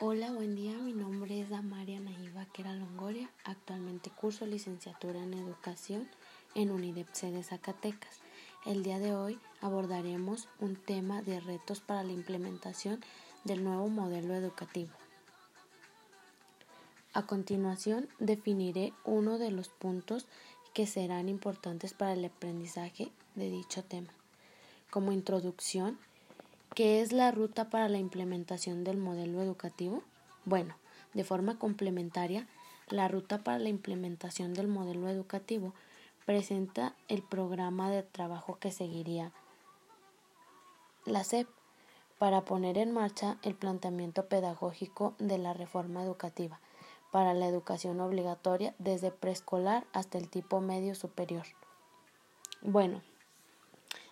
Hola, buen día. Mi nombre es Damaria Nahiva Quera Longoria. Actualmente curso licenciatura en educación en UNIDEP de Zacatecas. El día de hoy abordaremos un tema de retos para la implementación del nuevo modelo educativo. A continuación, definiré uno de los puntos que serán importantes para el aprendizaje de dicho tema. Como introducción, ¿Qué es la ruta para la implementación del modelo educativo? Bueno, de forma complementaria, la ruta para la implementación del modelo educativo presenta el programa de trabajo que seguiría la SEP para poner en marcha el planteamiento pedagógico de la reforma educativa para la educación obligatoria desde preescolar hasta el tipo medio superior. Bueno,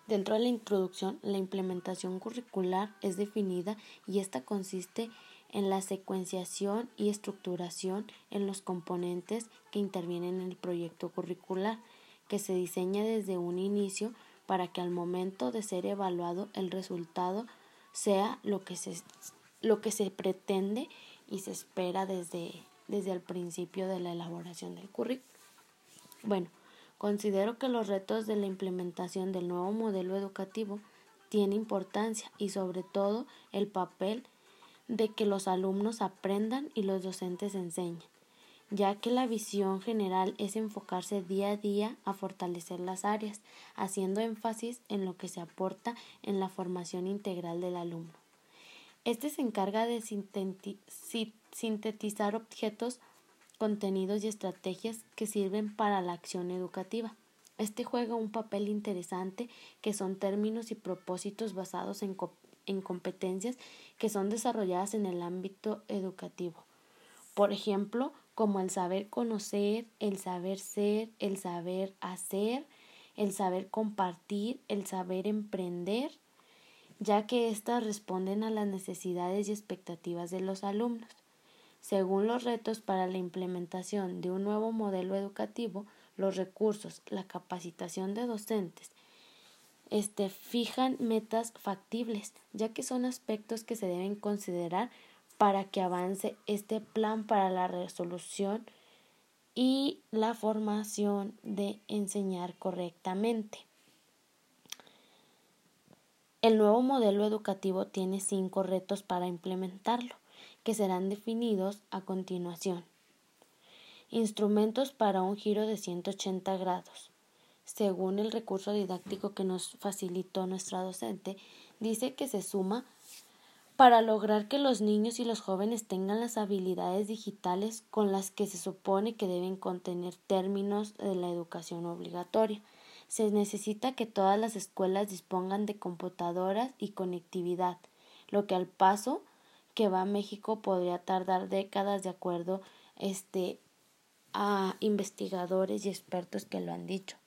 Dentro de la introducción, la implementación curricular es definida y esta consiste en la secuenciación y estructuración en los componentes que intervienen en el proyecto curricular, que se diseña desde un inicio para que al momento de ser evaluado el resultado sea lo que se, lo que se pretende y se espera desde, desde el principio de la elaboración del currículo. Bueno, Considero que los retos de la implementación del nuevo modelo educativo tienen importancia y sobre todo el papel de que los alumnos aprendan y los docentes enseñen, ya que la visión general es enfocarse día a día a fortalecer las áreas, haciendo énfasis en lo que se aporta en la formación integral del alumno. Este se encarga de sintetizar objetos contenidos y estrategias que sirven para la acción educativa. Este juega un papel interesante que son términos y propósitos basados en, en competencias que son desarrolladas en el ámbito educativo. Por ejemplo, como el saber conocer, el saber ser, el saber hacer, el saber compartir, el saber emprender, ya que éstas responden a las necesidades y expectativas de los alumnos. Según los retos para la implementación de un nuevo modelo educativo, los recursos, la capacitación de docentes, este, fijan metas factibles, ya que son aspectos que se deben considerar para que avance este plan para la resolución y la formación de enseñar correctamente. El nuevo modelo educativo tiene cinco retos para implementarlo que serán definidos a continuación. Instrumentos para un giro de 180 grados. Según el recurso didáctico que nos facilitó nuestra docente, dice que se suma para lograr que los niños y los jóvenes tengan las habilidades digitales con las que se supone que deben contener términos de la educación obligatoria. Se necesita que todas las escuelas dispongan de computadoras y conectividad, lo que al paso que va a México podría tardar décadas de acuerdo este, a investigadores y expertos que lo han dicho.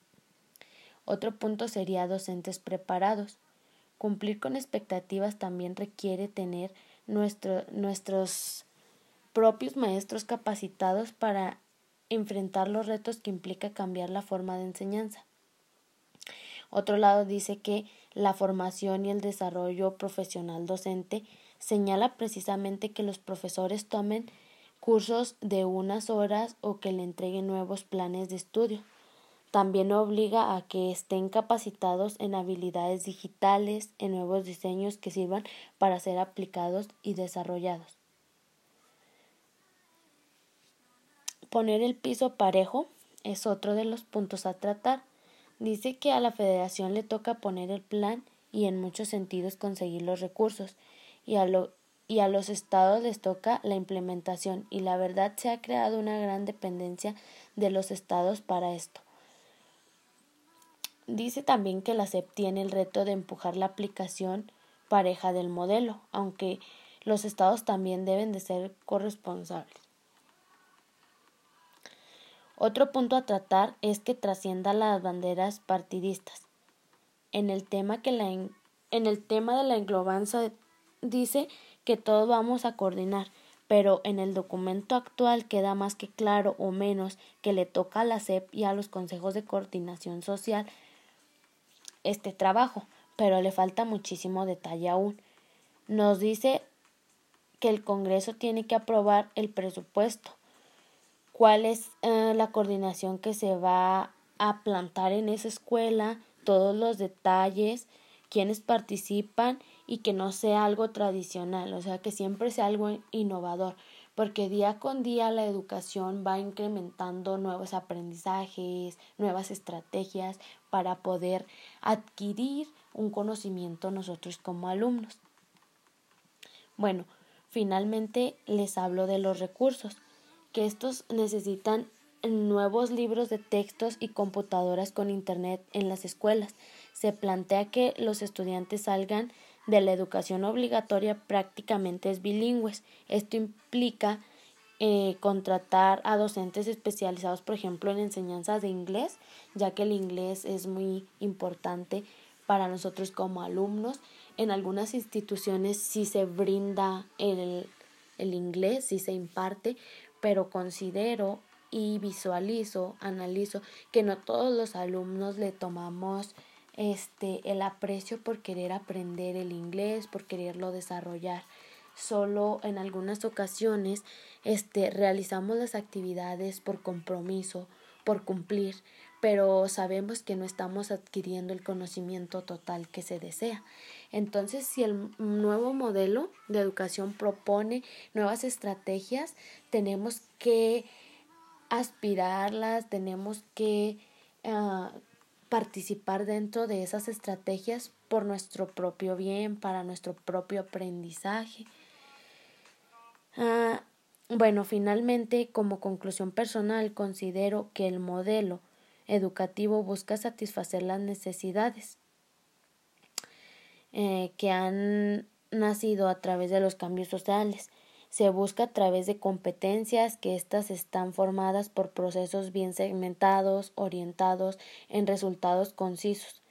Otro punto sería docentes preparados. Cumplir con expectativas también requiere tener nuestro, nuestros propios maestros capacitados para enfrentar los retos que implica cambiar la forma de enseñanza. Otro lado dice que la formación y el desarrollo profesional docente señala precisamente que los profesores tomen cursos de unas horas o que le entreguen nuevos planes de estudio. También obliga a que estén capacitados en habilidades digitales, en nuevos diseños que sirvan para ser aplicados y desarrollados. Poner el piso parejo es otro de los puntos a tratar. Dice que a la federación le toca poner el plan y en muchos sentidos conseguir los recursos y a, y a los estados les toca la implementación y la verdad se ha creado una gran dependencia de los estados para esto. Dice también que la SEP tiene el reto de empujar la aplicación pareja del modelo, aunque los estados también deben de ser corresponsables. Otro punto a tratar es que trascienda las banderas partidistas. En el tema, que la, en el tema de la englobanza dice que todos vamos a coordinar, pero en el documento actual queda más que claro o menos que le toca a la SEP y a los consejos de coordinación social este trabajo, pero le falta muchísimo detalle aún. Nos dice que el Congreso tiene que aprobar el presupuesto, cuál es eh, la coordinación que se va a plantar en esa escuela, todos los detalles, quiénes participan y que no sea algo tradicional, o sea, que siempre sea algo innovador, porque día con día la educación va incrementando nuevos aprendizajes, nuevas estrategias para poder adquirir un conocimiento nosotros como alumnos. Bueno, finalmente les hablo de los recursos, que estos necesitan nuevos libros de textos y computadoras con Internet en las escuelas. Se plantea que los estudiantes salgan de la educación obligatoria prácticamente es bilingües. Esto implica eh, contratar a docentes especializados, por ejemplo, en enseñanzas de inglés, ya que el inglés es muy importante para nosotros como alumnos. En algunas instituciones sí se brinda el, el inglés, sí se imparte, pero considero y visualizo, analizo que no todos los alumnos le tomamos este el aprecio por querer aprender el inglés, por quererlo desarrollar. Solo en algunas ocasiones este realizamos las actividades por compromiso, por cumplir, pero sabemos que no estamos adquiriendo el conocimiento total que se desea. Entonces, si el nuevo modelo de educación propone nuevas estrategias, tenemos que aspirarlas, tenemos que ah, participar dentro de esas estrategias por nuestro propio bien, para nuestro propio aprendizaje. Ah, bueno, finalmente, como conclusión personal, considero que el modelo educativo busca satisfacer las necesidades eh, que han nacido a través de los cambios sociales se busca a través de competencias que éstas están formadas por procesos bien segmentados, orientados en resultados concisos,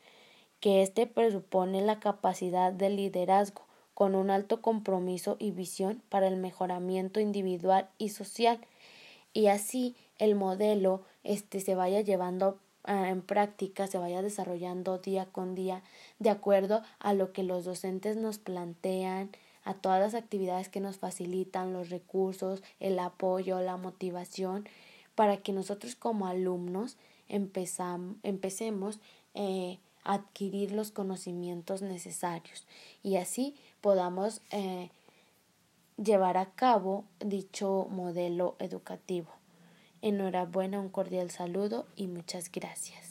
que éste presupone la capacidad de liderazgo con un alto compromiso y visión para el mejoramiento individual y social. Y así el modelo este se vaya llevando ah, en práctica, se vaya desarrollando día con día de acuerdo a lo que los docentes nos plantean, a todas las actividades que nos facilitan, los recursos, el apoyo, la motivación, para que nosotros como alumnos empecemos eh, a adquirir los conocimientos necesarios y así podamos eh, llevar a cabo dicho modelo educativo. Enhorabuena, un cordial saludo y muchas gracias.